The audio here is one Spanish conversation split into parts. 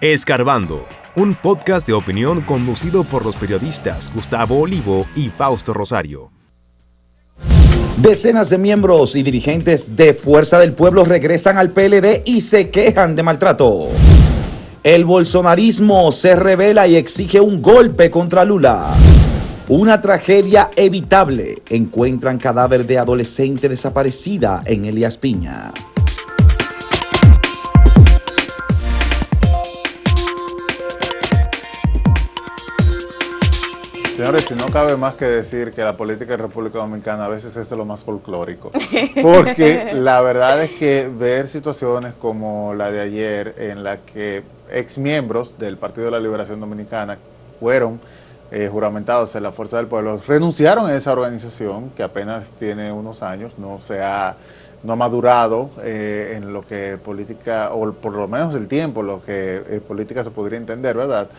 Escarbando, un podcast de opinión conducido por los periodistas Gustavo Olivo y Fausto Rosario. Decenas de miembros y dirigentes de Fuerza del Pueblo regresan al PLD y se quejan de maltrato. El bolsonarismo se revela y exige un golpe contra Lula. Una tragedia evitable. Encuentran cadáver de adolescente desaparecida en Elias Piña. Señores, si no cabe más que decir que la política de República Dominicana a veces es de lo más folclórico, porque la verdad es que ver situaciones como la de ayer en la que exmiembros del Partido de la Liberación Dominicana fueron eh, juramentados en la Fuerza del Pueblo, renunciaron a esa organización que apenas tiene unos años, no se ha, no ha madurado eh, en lo que política, o por lo menos el tiempo, lo que eh, política se podría entender, ¿verdad?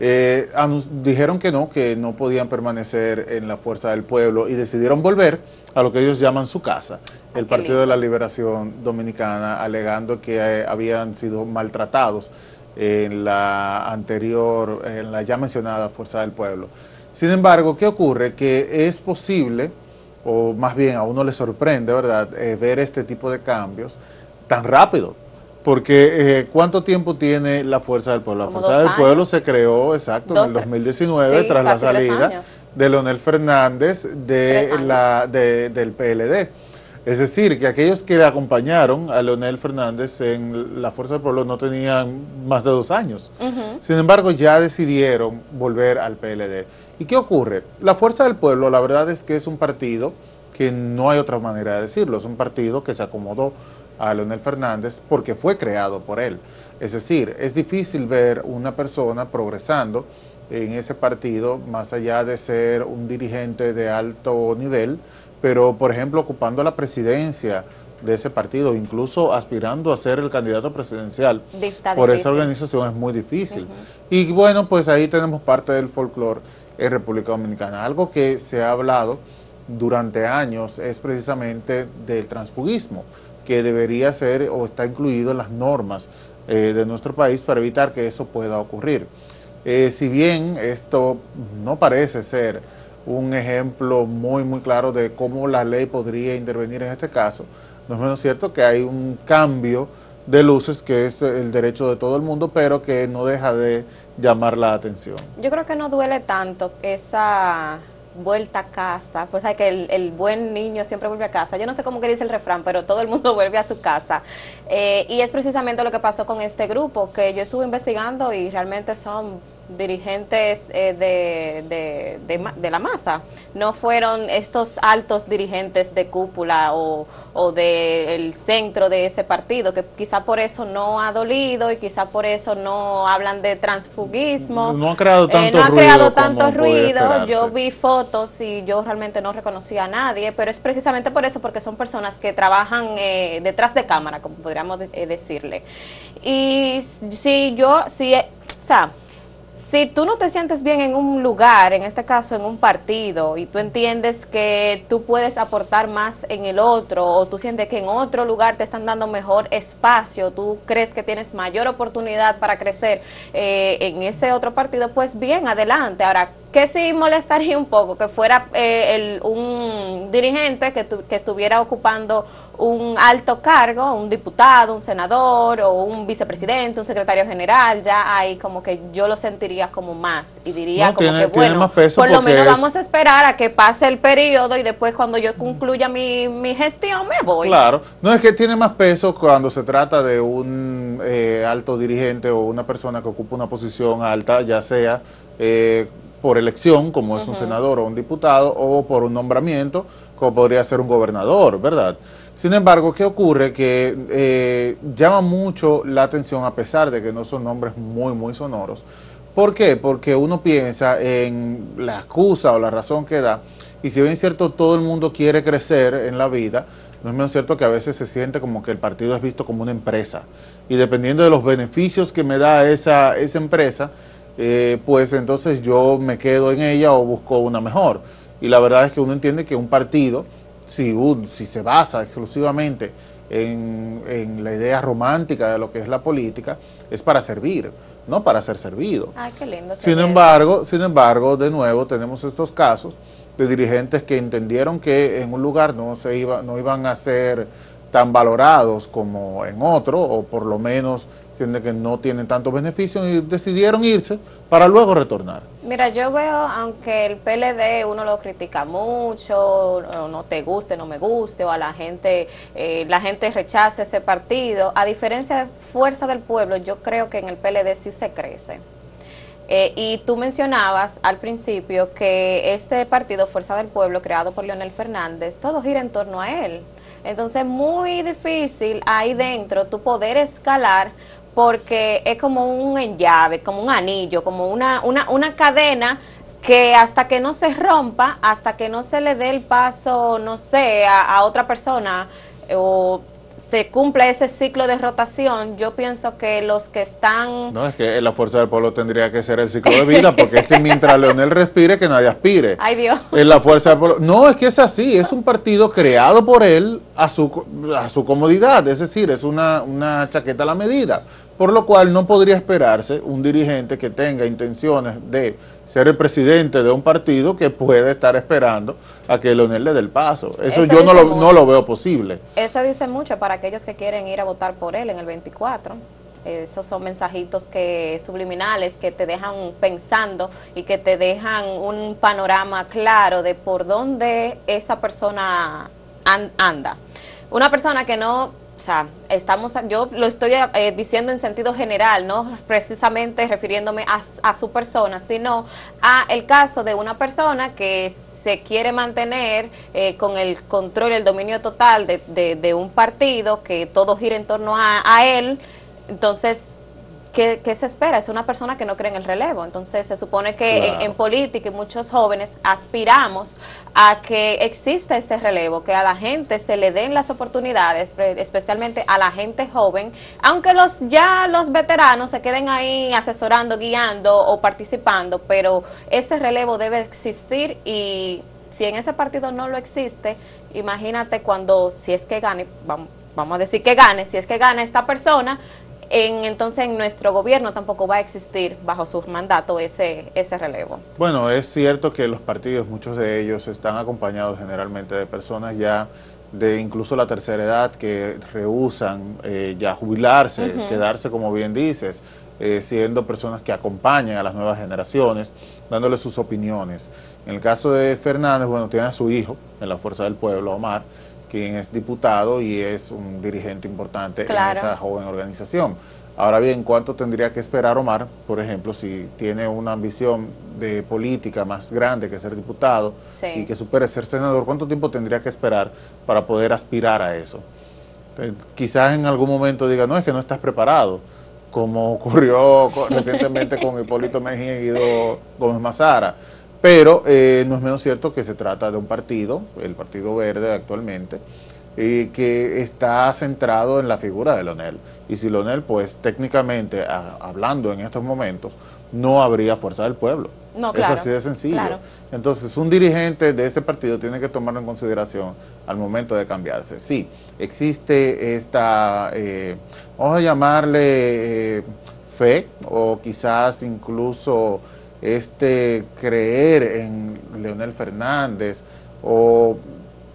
Eh, dijeron que no, que no podían permanecer en la fuerza del pueblo y decidieron volver a lo que ellos llaman su casa, el Partido de la Liberación Dominicana, alegando que eh, habían sido maltratados en la anterior, en la ya mencionada Fuerza del Pueblo. Sin embargo, ¿qué ocurre? Que es posible, o más bien a uno le sorprende, ¿verdad?, eh, ver este tipo de cambios tan rápido porque eh, ¿cuánto tiempo tiene la Fuerza del Pueblo? La Fuerza del Pueblo se creó, exacto, en el 2019 tras la salida de Leonel Fernández de la, del PLD. Es decir, que aquellos que le acompañaron a Leonel Fernández en la Fuerza del Pueblo no tenían más de dos años. Sin embargo, ya decidieron volver al PLD. ¿Y qué ocurre? La Fuerza del Pueblo, la verdad es que es un partido que no hay otra manera de decirlo, es un partido que se acomodó a Leonel Fernández porque fue creado por él. Es decir, es difícil ver una persona progresando en ese partido más allá de ser un dirigente de alto nivel, pero por ejemplo ocupando la presidencia de ese partido, incluso aspirando a ser el candidato presidencial por esa organización es muy difícil. Y bueno, pues ahí tenemos parte del folclore en República Dominicana. Algo que se ha hablado durante años es precisamente del transfugismo que debería ser o está incluido en las normas eh, de nuestro país para evitar que eso pueda ocurrir. Eh, si bien esto no parece ser un ejemplo muy, muy claro de cómo la ley podría intervenir en este caso, no es menos cierto que hay un cambio de luces que es el derecho de todo el mundo, pero que no deja de llamar la atención. Yo creo que no duele tanto esa vuelta a casa, pues que el, buen niño siempre vuelve a casa. Yo no sé cómo que dice el refrán, pero todo el mundo vuelve a su casa. Eh, y es precisamente lo que pasó con este grupo, que yo estuve investigando y realmente son dirigentes eh, de, de, de, la masa, no fueron estos altos dirigentes de cúpula o, o del centro de ese partido, que quizá por eso no ha dolido y quizá por eso no hablan de transfugismo. No ha creado eh, tanto no ha ruido. Creado tanto ruido. Yo vi fotos y yo realmente no reconocía a nadie, pero es precisamente por eso, porque son personas que trabajan eh, detrás de cámara, como podríamos decirle. Y si yo, si, o sea, si tú no te sientes bien en un lugar, en este caso en un partido, y tú entiendes que tú puedes aportar más en el otro, o tú sientes que en otro lugar te están dando mejor espacio, tú crees que tienes mayor oportunidad para crecer eh, en ese otro partido, pues bien, adelante. Ahora, que sí molestaría un poco que fuera eh, un dirigente que, que, estuviera ocupando un alto cargo, un diputado, un senador o un vicepresidente, un secretario general, ya ahí como que yo lo sentiría como más y diría como que bueno, por lo menos vamos a esperar a que pase el periodo y después cuando yo concluya mi, mi gestión me voy. Claro, no es que tiene más peso cuando se trata de un eh, alto dirigente o una persona que ocupa una posición alta, ya sea... Eh, por elección, como es un senador o un diputado, o por un nombramiento, como podría ser un gobernador, ¿verdad? Sin embargo, ¿qué ocurre? Que eh, llama mucho la atención, a pesar de que no son nombres muy, muy sonoros. ¿Por qué? Porque uno piensa en la excusa o la razón que da, y si bien es cierto, todo el mundo quiere crecer en la vida, no es menos cierto que a veces se siente como que el partido es visto como una empresa. Y dependiendo de los beneficios que me da esa, esa empresa, eh, pues entonces yo me quedo en ella o busco una mejor. Y la verdad es que uno entiende que un partido, si, si se basa exclusivamente en, la idea romántica de lo que es la política, es para servir. no para ser servido. Ay, qué lindo. Sin embargo, sin embargo, de nuevo tenemos estos casos de dirigentes que entendieron que en un lugar no se iba, no iban a ser tan valorados como en otro, o por lo menos sienten que no tienen tantos beneficios y decidieron irse para luego retornar. Mira, yo veo, aunque el PLD uno lo critica mucho, no te guste, no me guste, o a la gente, eh, la gente rechaza ese partido, a diferencia de Fuerza del Pueblo, yo creo que en el PLD sí se crece. Eh, y tú mencionabas al principio que este partido Fuerza del Pueblo, creado por Leonel Fernández, todo gira en torno a él. Entonces, muy difícil ahí dentro tu poder escalar porque es como un enllave, como un anillo, como una, una, una cadena que hasta que no se rompa, hasta que no se le dé el paso, no sé, a, otra persona o se cumpla ese ciclo de rotación, yo pienso que los que están... No, es que la fuerza del pueblo tendría que ser el ciclo de vida, porque es que mientras Leonel respire, que nadie aspire. Ay Dios. Es la fuerza del pueblo. No, es que es así, es un partido creado por él a su, a su comodidad, es decir, es una, una chaqueta a la medida por lo cual no podría esperarse un dirigente que tenga intenciones de ser el presidente de un partido que puede estar esperando a que Leonel le dé el paso. Eso, yo no lo, no lo, veo posible. Eso dice mucho para aquellos que quieren ir a votar por él en el 24. Esos son mensajitos que subliminales que te dejan pensando y que te dejan un panorama claro de por dónde esa persona anda. Una persona que no o sea, estamos, yo lo estoy eh, diciendo en sentido general, no precisamente refiriéndome a, su persona, sino a el caso de una persona que se quiere mantener eh, con el control, el dominio total de, de, un partido, que todo gira en torno a él, entonces ¿Qué, se espera? Es una persona que no cree en el relevo. Entonces se supone que en, política y muchos jóvenes aspiramos a que exista ese relevo, que a la gente se le den las oportunidades, especialmente a la gente joven, aunque los ya los veteranos se queden ahí asesorando, guiando o participando, pero ese relevo debe existir y si en ese partido no lo existe, imagínate cuando, si es que gane, vamos, vamos a decir que gane, si es que gane esta persona, en, entonces en nuestro gobierno tampoco va a existir bajo su mandato ese, ese relevo. Bueno, es cierto que los partidos, muchos de ellos están acompañados generalmente de personas ya de incluso la tercera edad que rehusan eh, ya jubilarse, quedarse como bien dices, eh, siendo personas que acompañan a las nuevas generaciones, dándole sus opiniones. En el caso de Fernández, bueno, tiene a su hijo en la Fuerza del Pueblo, Omar, quien es diputado y es un dirigente importante en esa joven organización. Ahora bien, ¿cuánto tendría que esperar Omar, por ejemplo, si tiene una ambición de política más grande que ser diputado y que supere ser senador? ¿Cuánto tiempo tendría que esperar para poder aspirar a eso? Eh, quizás en algún momento diga, no, es que no estás preparado, como ocurrió recientemente con Hipólito Mejía y Guido Gómez Mazara. Pero eh, no es menos cierto que se trata de un partido, el Partido Verde actualmente, eh, que está centrado en la figura de Leonel. Y si Leonel, pues técnicamente, hablando en estos momentos, no habría fuerza del pueblo. No, claro, es así de sencillo. Entonces, un dirigente de ese partido tiene que tomarlo en consideración al momento de cambiarse. Sí, existe esta, eh, vamos a llamarle fe o quizás incluso este creer en Leonel Fernández o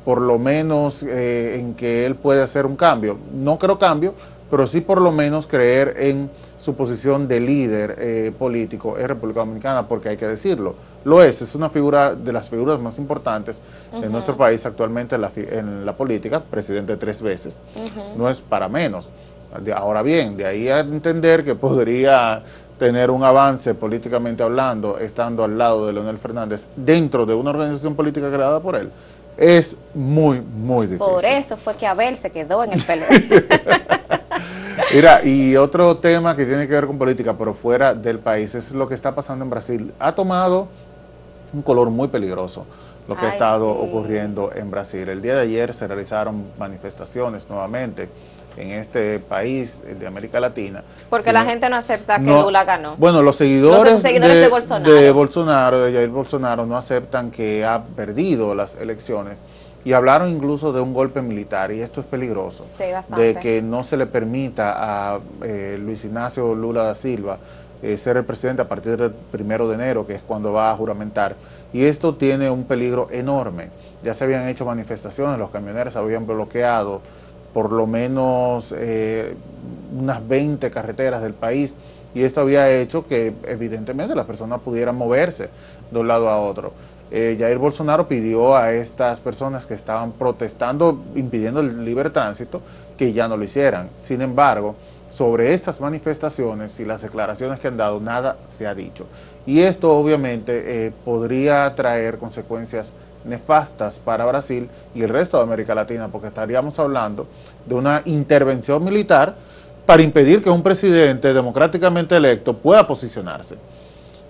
por lo menos eh, en que él puede hacer un cambio. No creo cambio, pero sí por lo menos creer en su posición de líder eh, político en República Dominicana, porque hay que decirlo, lo es, es una figura de las figuras más importantes en nuestro país actualmente en la, política, presidente tres veces, no es para menos. Ahora bien, de ahí a entender que podría tener un avance políticamente hablando, estando al lado de Leonel Fernández, dentro de una organización política creada por él, es muy, muy difícil. Por eso fue que Abel se quedó en el PLD. Mira, y otro tema que tiene que ver con política, pero fuera del país, es lo que está pasando en Brasil. Ha tomado un color muy peligroso lo que ha estado ocurriendo en Brasil. El día de ayer se realizaron manifestaciones nuevamente en este país de América Latina. Porque la gente no acepta que Lula ganó. Bueno, los seguidores, de, Bolsonaro. de Bolsonaro, de Jair Bolsonaro, no aceptan que ha perdido las elecciones y hablaron incluso de un golpe militar y esto es peligroso. Sí, bastante. De que no se le permita a eh, Luis Ignacio Lula da Silva eh, ser el presidente a partir del primero de enero, que es cuando va a juramentar. Y esto tiene un peligro enorme. Ya se habían hecho manifestaciones, los camioneros habían bloqueado por lo menos eh, unas 20 carreteras del país y esto había hecho que evidentemente las personas pudieran moverse de un lado a otro. Eh, Jair Bolsonaro pidió a estas personas que estaban protestando, impidiendo el libre tránsito, que ya no lo hicieran. Sin embargo, sobre estas manifestaciones y las declaraciones que han dado, nada se ha dicho. Y esto obviamente eh, podría traer consecuencias nefastas para Brasil y el resto de América Latina, porque estaríamos hablando de una intervención militar para impedir que un presidente democráticamente electo pueda posicionarse.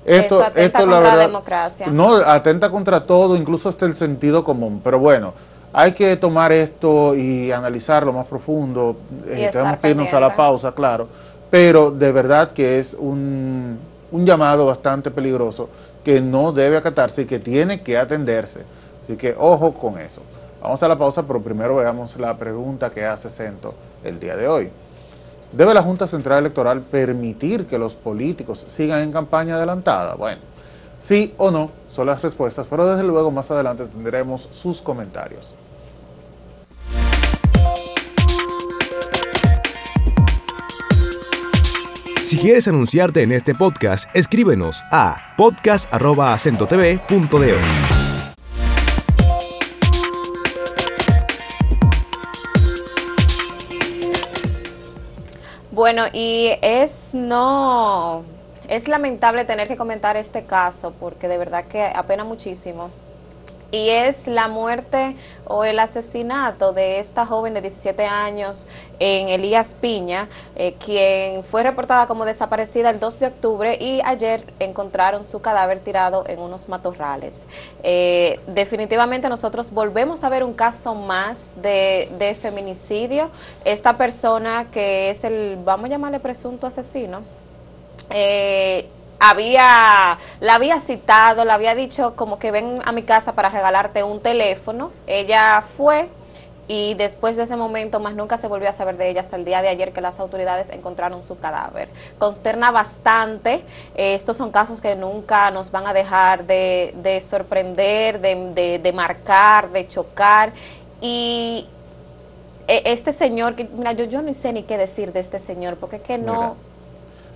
Esto, Eso atenta contra la, democracia. No, atenta contra todo, incluso hasta el sentido común. Pero bueno, hay que tomar esto y analizarlo más profundo. Eh, tenemos que irnos a la pausa, claro. Pero de verdad que es un, un llamado bastante peligroso que no debe acatarse y que tiene que atenderse. Así que ojo con eso. Vamos a la pausa, pero primero veamos la pregunta que hace Cento el día de hoy. ¿Debe la Junta Central Electoral permitir que los políticos sigan en campaña adelantada? Bueno, sí o no son las respuestas, pero desde luego más adelante tendremos sus comentarios. Si quieres anunciarte en este podcast, escríbenos a podcast.acentotv.de. Bueno, y es no, es lamentable tener que comentar este caso porque de verdad que apena muchísimo. Y es la muerte o el asesinato de esta joven de 17 años en Elías Piña, eh, quien fue reportada como desaparecida el 2 de octubre y ayer encontraron su cadáver tirado en unos matorrales. Eh, definitivamente nosotros volvemos a ver un caso más de, de feminicidio. Esta persona que es el, vamos a llamarle presunto asesino, eh, había, la había citado, le había dicho como que ven a mi casa para regalarte un teléfono. Ella fue y después de ese momento más nunca se volvió a saber de ella hasta el día de ayer que las autoridades encontraron su cadáver. Consterna bastante, eh, estos son casos que nunca nos van a dejar de, sorprender, de, marcar, de chocar y eh, este señor, que mira, yo, yo no sé ni qué decir de este señor, porque es que no...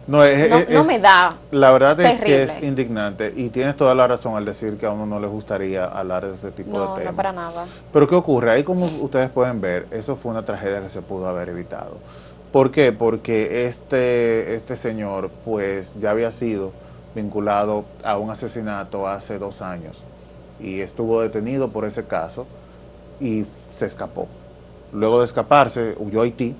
No, me da. La verdad es que es indignante y tienes toda la razón al decir que a uno no le gustaría hablar de ese tipo de temas. No, para nada. Pero ¿qué ocurre? Ahí como ustedes pueden ver, eso fue una tragedia que se pudo haber evitado. ¿Por qué? Porque este, este señor pues ya había sido vinculado a un asesinato hace dos años y estuvo detenido por ese caso y se escapó. Luego de escaparse, huyó a Haití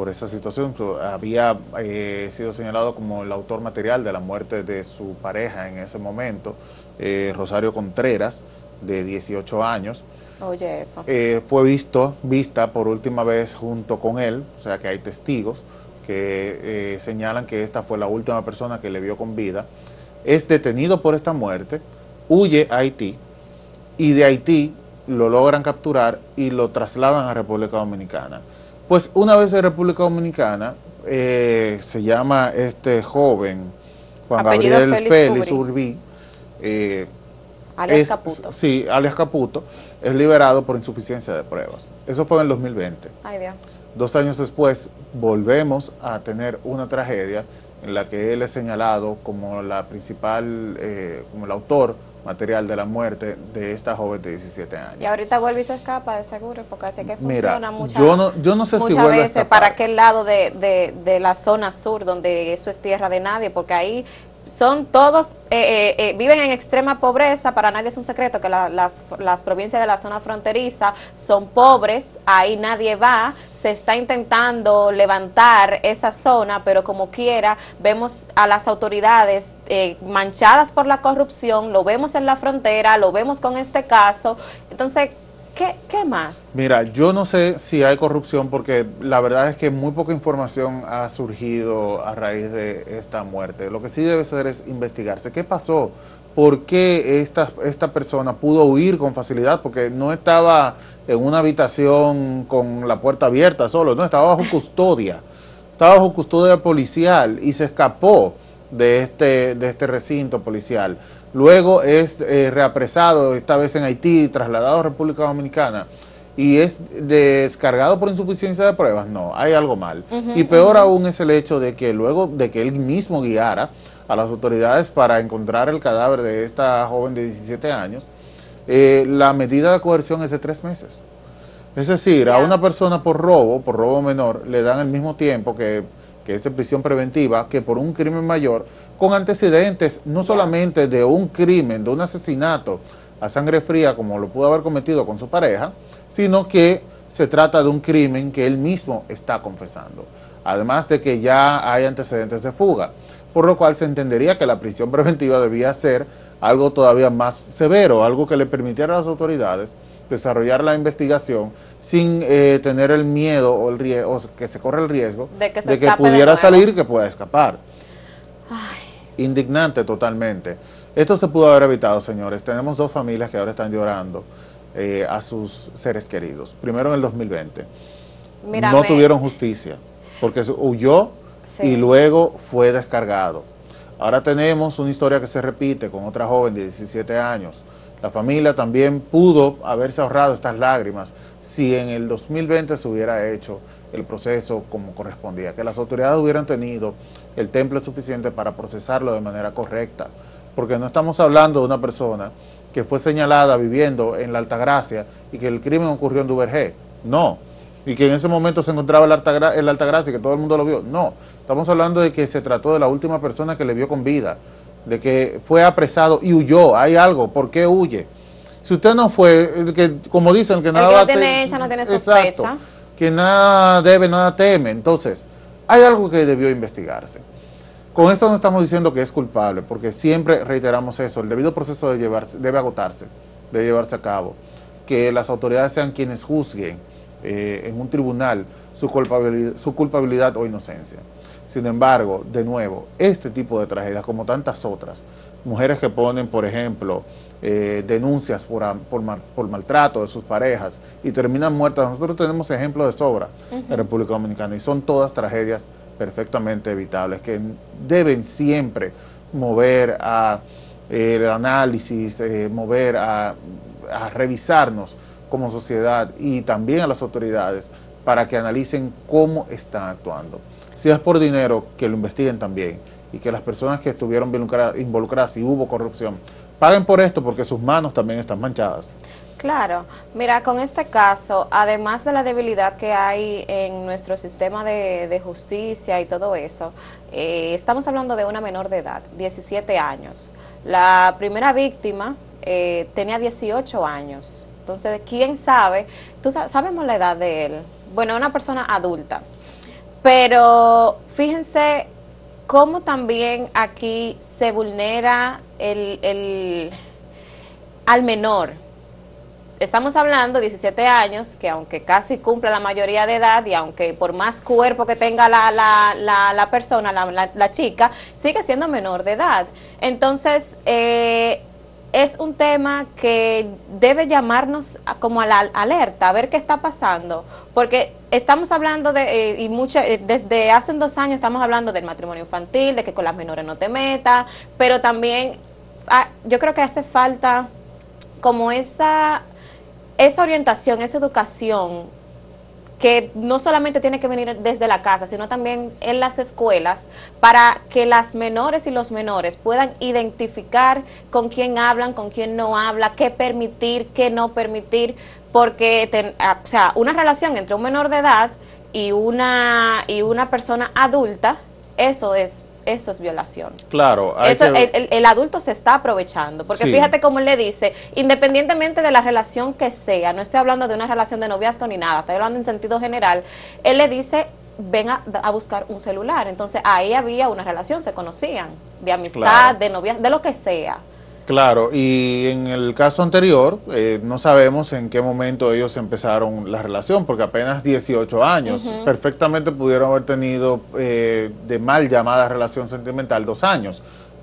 por esa situación. Había eh, sido señalado como el autor material de la muerte de su pareja en ese momento, eh, Rosario Contreras, de 18 años. Oye, eso. Eh, fue visto, vista por última vez junto con él, o sea que hay testigos que señalan que esta fue la última persona que le vio con vida. Es detenido por esta muerte, huye a Haití y de Haití lo logran capturar y lo trasladan a República Dominicana. Pues una vez en República Dominicana, eh, se llama este joven, Juan Gabriel Félix, Urbí, eh, alias Caputo. Sí, alias Caputo, es liberado por insuficiencia de pruebas. Eso fue en el 2020. Ay, Dios. Dos años después volvemos a tener una tragedia en la que él es señalado como la principal, eh, como el autor material de la muerte de esta joven de 17 años. Y ahorita vuelve y se escapa de seguro, porque así que funciona muchas, yo no, yo no sé muchas veces para aquel lado de, de, de, la zona sur, donde eso es tierra de nadie, porque ahí son todos, eh, eh, eh, viven en extrema pobreza, para nadie es un secreto que las, las provincias de la zona fronteriza son pobres, ahí nadie va, se está intentando levantar esa zona, pero como quiera, vemos a las autoridades manchadas por la corrupción, lo vemos en la frontera, lo vemos con este caso, entonces ¿Qué, más? Mira, yo no sé si hay corrupción porque la verdad es que muy poca información ha surgido a raíz de esta muerte. Lo que sí debe ser es investigarse. ¿Qué pasó? ¿Por qué esta, esta persona pudo huir con facilidad? Porque no estaba en una habitación con la puerta abierta solo, no, estaba bajo custodia. Estaba bajo custodia policial y se escapó. de este, de este recinto policial. Luego es eh, reapresado, esta vez en Haití, trasladado a República Dominicana y es descargado por insuficiencia de pruebas, no, hay algo mal. y peor aún es el hecho de que luego de que él mismo guiara a las autoridades para encontrar el cadáver de esta joven de 17 años, eh, la medida de coerción es de tres meses. Es decir, a una persona por robo, por robo menor, le dan el mismo tiempo que, que es de prisión preventiva que por un crimen mayor, con antecedentes no solamente de un crimen, de un asesinato a sangre fría como lo pudo haber cometido con su pareja, sino que se trata de un crimen que él mismo está confesando, además de que ya hay antecedentes de fuga, por lo cual se entendería que la prisión preventiva debía ser algo todavía más severo, algo que le permitiera a las autoridades desarrollar la investigación sin eh, tener el miedo o, el riesgo, que se corre el riesgo de que, pudiera salir y que pueda escapar. Indignante totalmente. Esto se pudo haber evitado, señores. Tenemos dos familias que ahora están llorando eh, a sus seres queridos. Primero en el 2020. No tuvieron justicia porque huyó y luego fue descargado. Ahora tenemos una historia que se repite con otra joven de 17 años. La familia también pudo haberse ahorrado estas lágrimas si en el 2020 se hubiera hecho el proceso como correspondía, que las autoridades hubieran tenido el temple suficiente para procesarlo de manera correcta, porque no estamos hablando de una persona que fue señalada viviendo en la Altagracia y que el crimen ocurrió en Duvergé, no, y que en ese momento se encontraba en la, en la Altagracia y que todo el mundo lo vio, no, Estamos hablando de que se trató de la última persona que le vio con vida, de que fue apresado y huyó. Hay algo, ¿por qué huye? Si usted no fue, que como dicen, que nada... no tiene hecha, no tiene sospecha. Que nada debe, nada teme. Entonces, hay algo que debió investigarse. Con esto no estamos diciendo que es culpable, porque siempre reiteramos eso, el debido proceso de llevarse, debe agotarse, debe llevarse a cabo, que las autoridades sean quienes juzguen eh, en un tribunal su culpabilidad o inocencia. Sin embargo, de nuevo, este tipo de tragedias, como tantas otras, mujeres que ponen, por ejemplo, eh, denuncias por, por, maltrato de sus parejas y terminan muertas, nosotros tenemos ejemplos de sobra en República Dominicana y son todas tragedias perfectamente evitables que deben siempre mover a eh, el análisis, eh, mover a, a revisarnos como sociedad y también a las autoridades para que analicen cómo están actuando si es por dinero, que lo investiguen también y que las personas que estuvieron involucradas y hubo corrupción paguen por esto porque sus manos también están manchadas. Claro, mira, con este caso, además de la debilidad que hay en nuestro sistema de, justicia y todo eso, eh, estamos hablando de una menor de edad, 17 años. La primera víctima eh, tenía 18 años. Entonces, ¿quién sabe? ¿Tú sabemos la edad de él? Bueno, una persona adulta. Pero fíjense cómo también aquí se vulnera el, al menor. Estamos hablando de 17 años, que aunque casi cumpla la mayoría de edad y aunque por más cuerpo que tenga la, la, la, persona, la, chica, sigue siendo menor de edad. Entonces, eh, es un tema que debe llamarnos como a la alerta, a ver qué está pasando, porque estamos hablando de, eh, y mucha, eh, desde hace dos años estamos hablando del matrimonio infantil, de que con las menores no te metas, pero también ah, yo creo que hace falta como esa, esa orientación, esa educación que no solamente tiene que venir desde la casa, sino también en las escuelas, para que las menores y los menores puedan identificar con quién hablan, con quién no habla, qué permitir, qué no permitir, porque ah, o sea, una relación entre un menor de edad y una, y una persona adulta, eso es eso es violación. Claro. el, adulto se está aprovechando, porque fíjate cómo él le dice, independientemente de la relación que sea, no estoy hablando de una relación de noviazgo ni nada, estoy hablando en sentido general, él le dice, ven a, buscar un celular. Entonces ahí había una relación, se conocían, de amistad, de noviazgo, de lo que sea. Claro, y en el caso anterior, eh, no sabemos en qué momento ellos empezaron la relación, porque apenas 18 años, perfectamente pudieron haber tenido eh, de mal llamada relación sentimental dos años,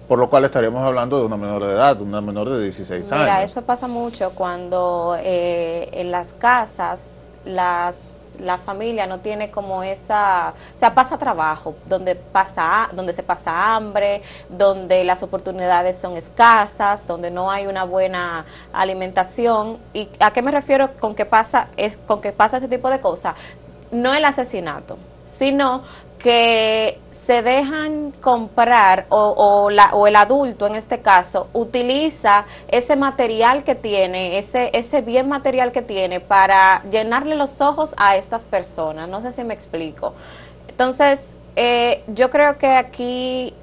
por lo cual estaríamos hablando de una menor de edad, una menor de 16 años. Mira, eso pasa mucho cuando eh, en las casas las la familia no tiene como esa, o sea, pasa trabajo, donde pasa, donde se pasa hambre, donde las oportunidades son escasas, donde no hay una buena alimentación. ¿Y a qué me refiero con que pasa es con que pasa este tipo de cosas? No el asesinato, sino que se dejan comprar o, la, o, el adulto en este caso utiliza ese material que tiene, ese, ese bien material que tiene para llenarle los ojos a estas personas. No sé si me explico. Entonces, eh, yo creo que aquí,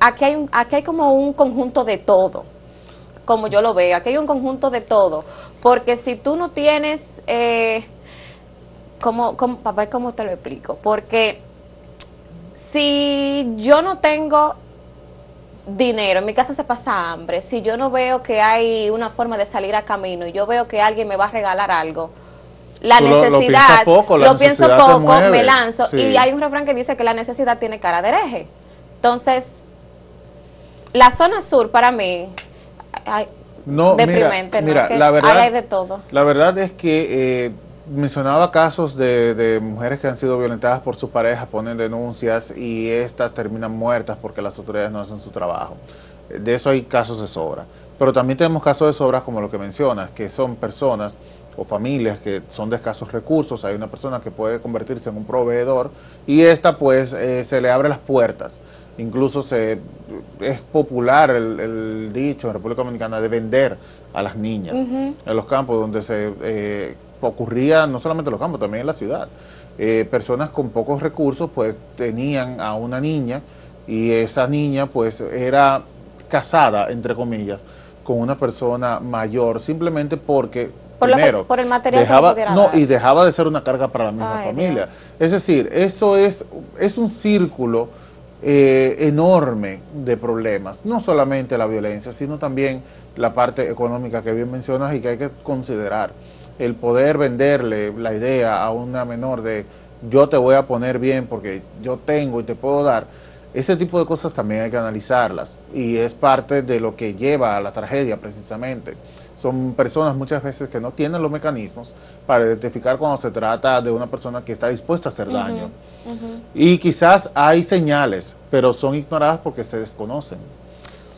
aquí, hay aquí hay como un conjunto de todo, como yo lo veo. Aquí hay un conjunto de todo. Porque si tú no tienes... Eh, ¿cómo, cómo, papá, ¿cómo te lo explico? Porque si yo no tengo dinero, en mi casa se pasa hambre, si yo no veo que hay una forma de salir a camino y yo veo que alguien me va a regalar algo, la necesidad, lo, pienso poco, me lanzo. Y hay un refrán que dice que la necesidad tiene cara de hereje. Entonces, la zona sur para mí, no, deprimente, mira, la verdad, hay de todo. La verdad es que eh, mencionaba casos de, mujeres que han sido violentadas por sus parejas, ponen denuncias y estas terminan muertas porque las autoridades no hacen su trabajo. De eso hay casos de sobra. Pero también tenemos casos de sobra como lo que mencionas, que son personas o familias que son de escasos recursos. Hay una persona que puede convertirse en un proveedor y esta pues eh, se le abre las puertas. Incluso se, es popular el, dicho en República Dominicana de vender a las niñas en los campos donde se eh, ocurría no solamente en los campos, también en la ciudad. Eh, personas con pocos recursos pues tenían a una niña y esa niña pues era casada, entre comillas, con una persona mayor, simplemente porque por, primero, por el material dejaba, no y dejaba de ser una carga para la misma familia. Es decir, eso es, es un círculo eh, enorme de problemas, no solamente la violencia, sino también la parte económica que bien mencionas y que hay que considerar el poder venderle la idea a una menor de yo te voy a poner bien porque yo tengo y te puedo dar, ese tipo de cosas también hay que analizarlas y es parte de lo que lleva a la tragedia precisamente. Son personas muchas veces que no tienen los mecanismos para identificar cuando se trata de una persona que está dispuesta a hacer daño. Y quizás hay señales, pero son ignoradas porque se desconocen.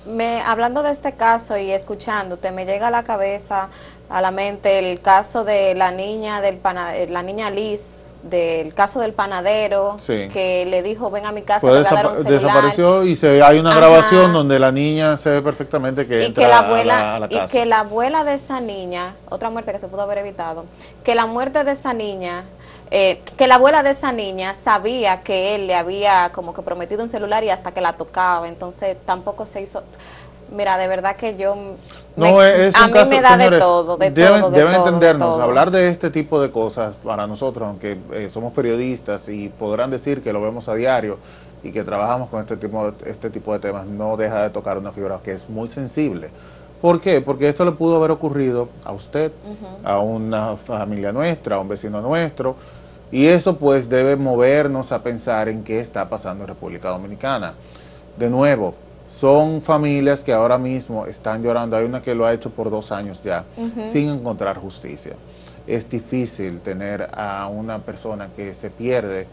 Me, hablando de este caso y escuchándote, me llega a la cabeza a la mente el caso de la niña del eh, la niña Liz del caso del panadero que le dijo ven a mi casa a dar un desapareció y se hay una grabación donde la niña se ve perfectamente que entra la abuela a la, casa. y que la abuela de esa niña otra muerte que se pudo haber evitado que la muerte de esa niña eh, que la abuela de esa niña sabía que él le había como que prometido un celular y hasta que la tocaba entonces tampoco se hizo Mira, de verdad que yo... No, es un a mí me da de todo, de deben, todo, deben entendernos, hablar de este tipo de cosas para nosotros, aunque eh, somos periodistas y podrán decir que lo vemos a diario y que trabajamos con este tipo, este tipo de temas, no deja de tocar una fibra que es muy sensible. ¿Por qué? Porque esto le pudo haber ocurrido a usted, a una familia nuestra, a un vecino nuestro, y eso pues debe movernos a pensar en qué está pasando en República Dominicana. De nuevo, son familias que ahora mismo están llorando. Hay una que lo ha hecho por dos años ya, sin encontrar justicia. Es difícil tener a una persona que se pierde,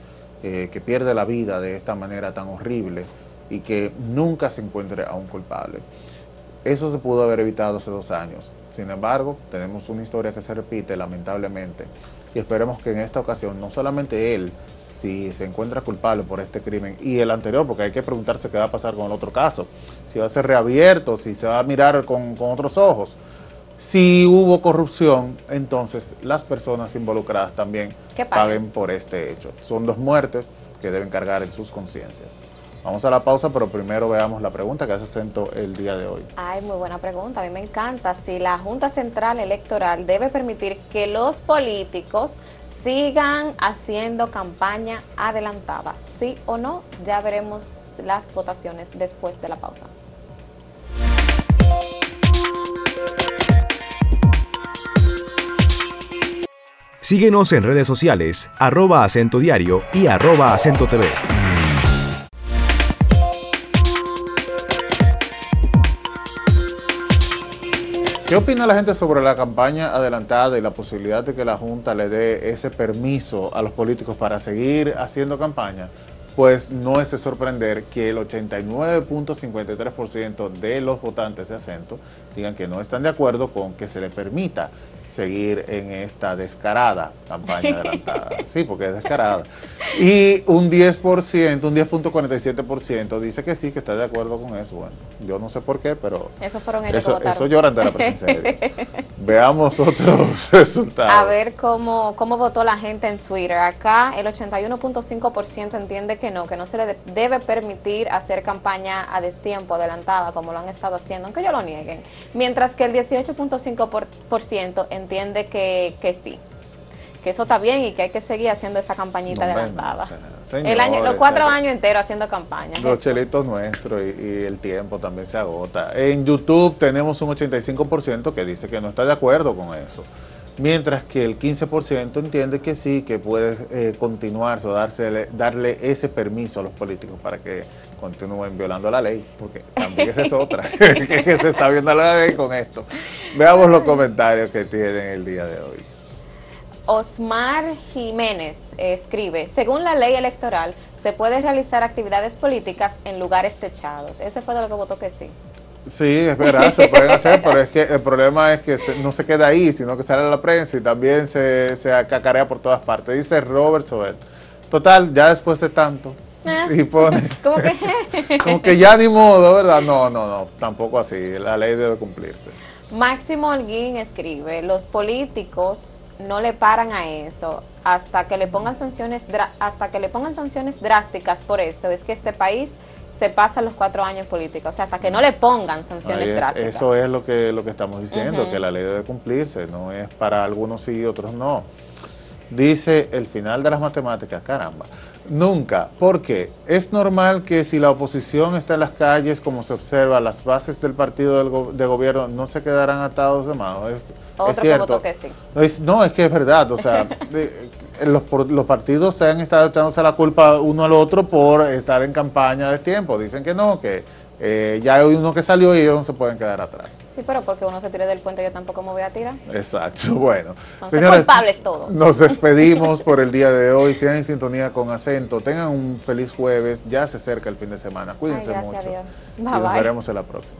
eh, que pierde la vida de esta manera tan horrible y que nunca se encuentre a un culpable. Eso se pudo haber evitado hace dos años. Sin embargo, tenemos una historia que se repite lamentablemente y esperemos que en esta ocasión no solamente él, si se encuentra culpable por este crimen y el anterior, porque hay que preguntarse qué va a pasar con el otro caso, si va a ser reabierto, si se va a mirar con, otros ojos. Si hubo corrupción, entonces las personas involucradas también paguen por este hecho. Son dos muertes que deben cargar en sus conciencias. Vamos a la pausa, pero primero veamos la pregunta que hace Centro el día de hoy. Ay, muy buena pregunta. A mí me encanta. Si la Junta Central Electoral debe permitir que los políticos sigan haciendo campaña adelantada. ¿Sí o no? Ya veremos las votaciones después de la pausa. Síguenos en redes sociales, arroba acento diario y arroba acento TV. ¿Qué opina la gente sobre la campaña adelantada y la posibilidad de que la Junta le dé ese permiso a los políticos para seguir haciendo campaña? Pues no es de sorprender que el 89.53% de los votantes de acento digan que no están de acuerdo con que se le permita seguir en esta descarada campaña adelantada. Sí, porque es descarada. Y un 10%, un 10.47% dice que sí, que está de acuerdo con eso. Bueno, yo no sé por qué, pero eso, fueron eso, eso lloran de la presencia de Dios. Veamos otros resultados. A ver cómo, cómo votó la gente en Twitter. Acá el 81.5% entiende que no, que no se le debe permitir hacer campaña a destiempo, adelantada, como lo han estado haciendo, aunque ellos lo nieguen. Mientras que el 18.5% entiende que, que sí, que eso está bien y que hay que seguir haciendo esa campañita adelantada. el año, los cuatro años enteros haciendo campaña. Los chelitos nuestros y, el tiempo también se agota. En YouTube tenemos un 85% que dice que no está de acuerdo con eso. Mientras que el 15% entiende que sí, que puede eh, continuarse o darse, darle ese permiso a los políticos para que continúen violando la ley, porque también esa es otra, que, se está viendo la ley con esto. Veamos los comentarios que tienen el día de hoy. Osmar Jiménez escribe, según la ley electoral, se puede realizar actividades políticas en lugares techados. Ese fue de lo que votó que sí. Sí, es verdad, se pueden hacer, pero es que el problema es que no se queda ahí, sino que sale a la prensa y también se, se acacarea por todas partes. Dice Robert Sobel. Total, ya después de tanto, ah. y pone. como que. como que ya ni modo, ¿verdad? No, no, no, tampoco así. La ley debe cumplirse. Máximo Holguín escribe: los políticos no le paran a eso hasta que le pongan sanciones hasta que le pongan sanciones drásticas por eso es que este país se pasan los cuatro años políticos, o sea, hasta que no le pongan sanciones drásticas. Eso es lo que, lo que estamos diciendo, que la ley debe cumplirse, no es para algunos sí y otros no. Dice el final de las matemáticas, caramba, nunca, porque es normal que si la oposición está en las calles, como se observa, las bases del partido de gobierno no se quedarán atados de mano. Es, Otro cierto. Que sí. no, es que es verdad, o sea, los, los partidos se han estado echándose la culpa uno al otro por estar en campaña de tiempo. Dicen que no, que eh, ya hay uno que salió y ellos no se pueden quedar atrás. Sí, pero porque uno se tire del puente, yo tampoco me voy a tirar. Exacto, bueno. señores, culpables todos. Nos despedimos por el día de hoy. Sigan en sintonía con acento. Tengan un feliz jueves. Ya se acerca el fin de semana. Cuídense mucho. A Dios. y nos veremos en la próxima.